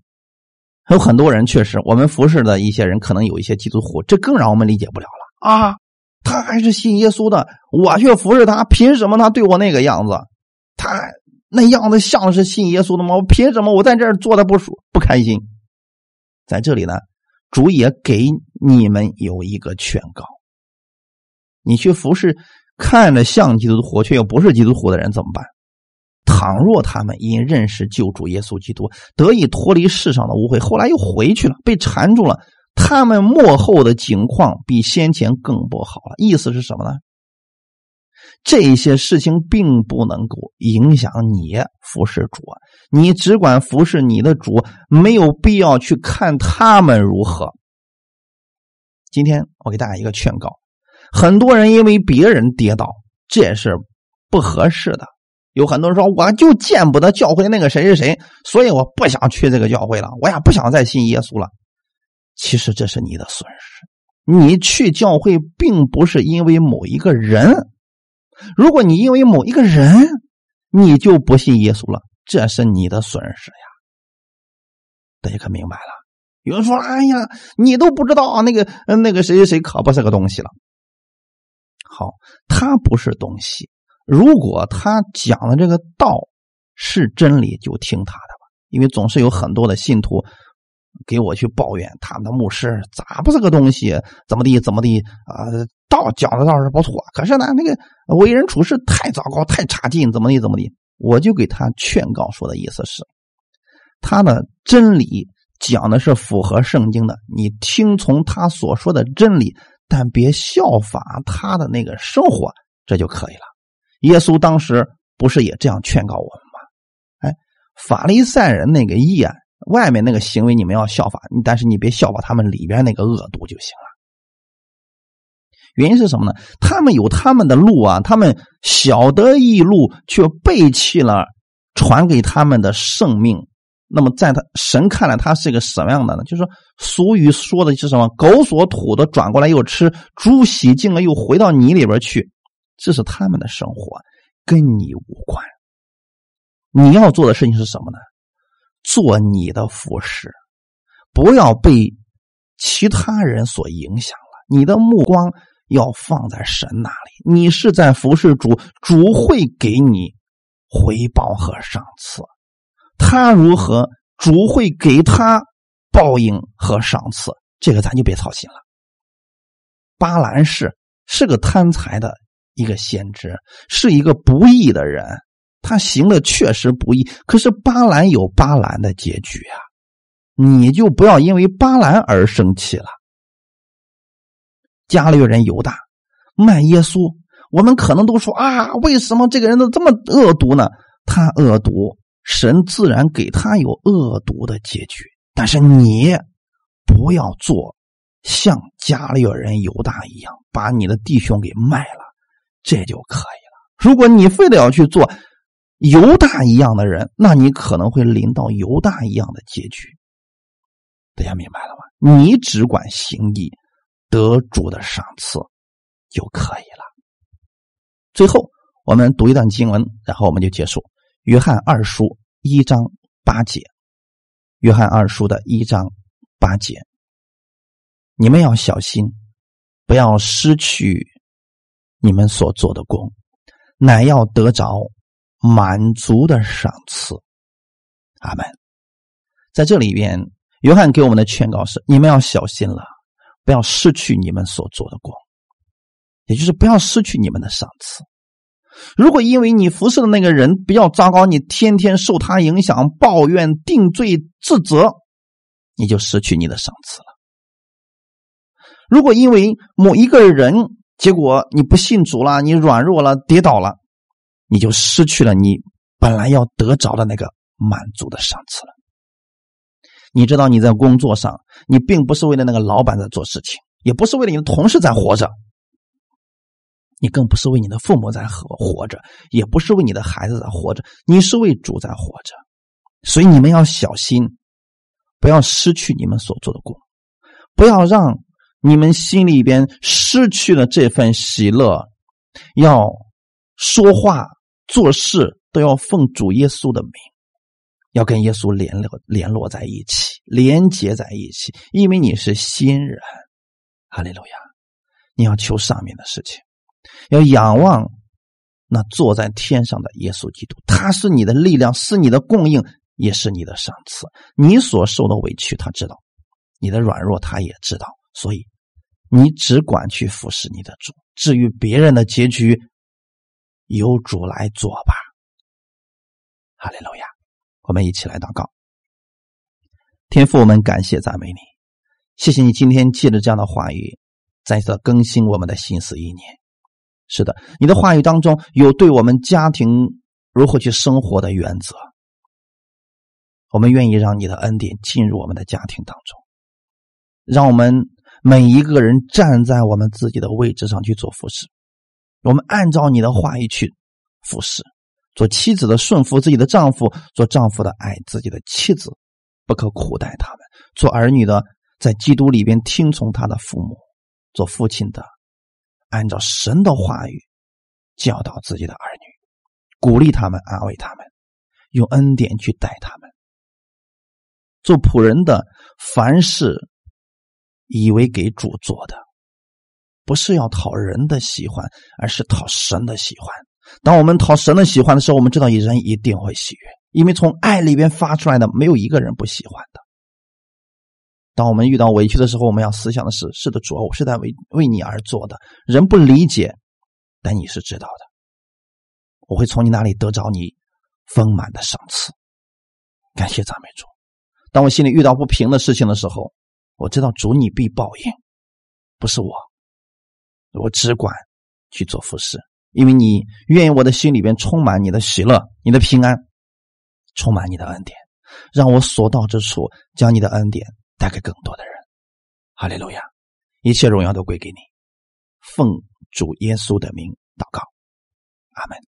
有很多人确实，我们服侍的一些人可能有一些基督徒，这更让我们理解不了了啊！他还是信耶稣的，我却服侍他，凭什么他对我那个样子？他那样子像是信耶稣的吗？我凭什么我在这儿做的不舒不开心？在这里呢，主也给你们有一个劝告：你去服侍看着像基督徒却又不是基督徒的人怎么办？倘若他们因认识救主耶稣基督得以脱离世上的污秽，后来又回去了，被缠住了，他们幕后的境况比先前更不好了。意思是什么呢？这些事情并不能够影响你服侍主，你只管服侍你的主，没有必要去看他们如何。今天我给大家一个劝告：很多人因为别人跌倒，这也是不合适的。有很多人说，我就见不得教会那个谁谁谁，所以我不想去这个教会了，我也不想再信耶稣了。其实这是你的损失。你去教会并不是因为某一个人，如果你因为某一个人，你就不信耶稣了，这是你的损失呀。大家可明白了？有人说：“哎呀，你都不知道那个那个谁谁谁可不是个东西了。”好，他不是东西。如果他讲的这个道是真理，就听他的吧。因为总是有很多的信徒给我去抱怨，他们的牧师咋不是个东西？怎么地怎么地啊？道讲的倒是不错，可是呢，那个为人处事太糟糕，太差劲，怎么地怎么地？我就给他劝告说的意思是，他的真理讲的是符合圣经的，你听从他所说的真理，但别效法他的那个生活，这就可以了。耶稣当时不是也这样劝告我们吗？哎，法利赛人那个义啊，外面那个行为你们要效法，但是你别效法他们里边那个恶毒就行了。原因是什么呢？他们有他们的路啊，他们晓得一路，却背弃了传给他们的圣命。那么在他神看来，他是一个什么样的呢？就是说，俗语说的是什么？狗所吐的转过来又吃，猪洗净了又回到泥里边去。这是他们的生活，跟你无关。你要做的事情是什么呢？做你的服饰，不要被其他人所影响了。你的目光要放在神那里。你是在服侍主，主会给你回报和赏赐。他如何，主会给他报应和赏赐。这个咱就别操心了。巴兰氏是个贪财的。一个先知是一个不义的人，他行的确实不义。可是巴兰有巴兰的结局啊，你就不要因为巴兰而生气了。加略人犹大卖耶稣，我们可能都说啊，为什么这个人都这么恶毒呢？他恶毒，神自然给他有恶毒的结局。但是你不要做像加略人犹大一样，把你的弟兄给卖了。这就可以了。如果你非得要去做犹大一样的人，那你可能会临到犹大一样的结局。大家明白了吗？你只管行义，得主的赏赐就可以了。最后，我们读一段经文，然后我们就结束。约翰二书一章八节，约翰二书的一章八节，你们要小心，不要失去你们所做的功，乃要得着满足的赏赐。阿门。在这里边，约翰给我们的劝告是：你们要小心了。不要失去你们所做的功，也就是不要失去你们的赏赐。如果因为你服侍的那个人比较糟糕，你天天受他影响，抱怨、定罪、自责，你就失去你的赏赐了。如果因为某一个人，结果你不信主了，你软弱了，跌倒了，你就失去了你本来要得着的那个满足的赏赐了。你知道你在工作上，你并不是为了那个老板在做事情，也不是为了你的同事在活着，你更不是为你的父母在活活着，也不是为你的孩子在活着，你是为主在活着。所以你们要小心，不要失去你们所做的工，不要让你们心里边失去了这份喜乐。要说话做事都要奉主耶稣的名。要跟耶稣联络联络在一起，连接在一起，因为你是新人，哈利路亚！你要求上面的事情，要仰望那坐在天上的耶稣基督，他是你的力量，是你的供应，也是你的赏赐。你所受的委屈，他知道；你的软弱，他也知道。所以，你只管去服侍你的主，至于别人的结局，由主来做吧。哈利路亚！我们一起来祷告，天父，我们感谢赞美你，谢谢你今天借着这样的话语，再次更新我们的心思意念。是的，你的话语当中有对我们家庭如何去生活的原则，我们愿意让你的恩典进入我们的家庭当中，让我们每一个人站在我们自己的位置上去做服侍，我们按照你的话语去服侍。做妻子的顺服自己的丈夫，做丈夫的爱自己的妻子，不可苦待他们；做儿女的在基督里边听从他的父母，做父亲的按照神的话语教导自己的儿女，鼓励他们，安慰他们，用恩典去待他们。做仆人的凡事以为给主做的，不是要讨人的喜欢，而是讨神的喜欢。当我们讨神的喜欢的时候，我们知道人一定会喜悦，因为从爱里边发出来的，没有一个人不喜欢的。当我们遇到委屈的时候，我们要思想的是：是的，主，我是在为为你而做的。人不理解，但你是知道的。我会从你那里得着你丰满的赏赐。感谢赞美主。当我心里遇到不平的事情的时候，我知道主你必报应，不是我，我只管去做服侍。因为你愿意我的心里边充满你的喜乐、你的平安，充满你的恩典，让我所到之处将你的恩典带给更多的人。哈利路亚，一切荣耀都归给你。奉主耶稣的名祷告，阿门。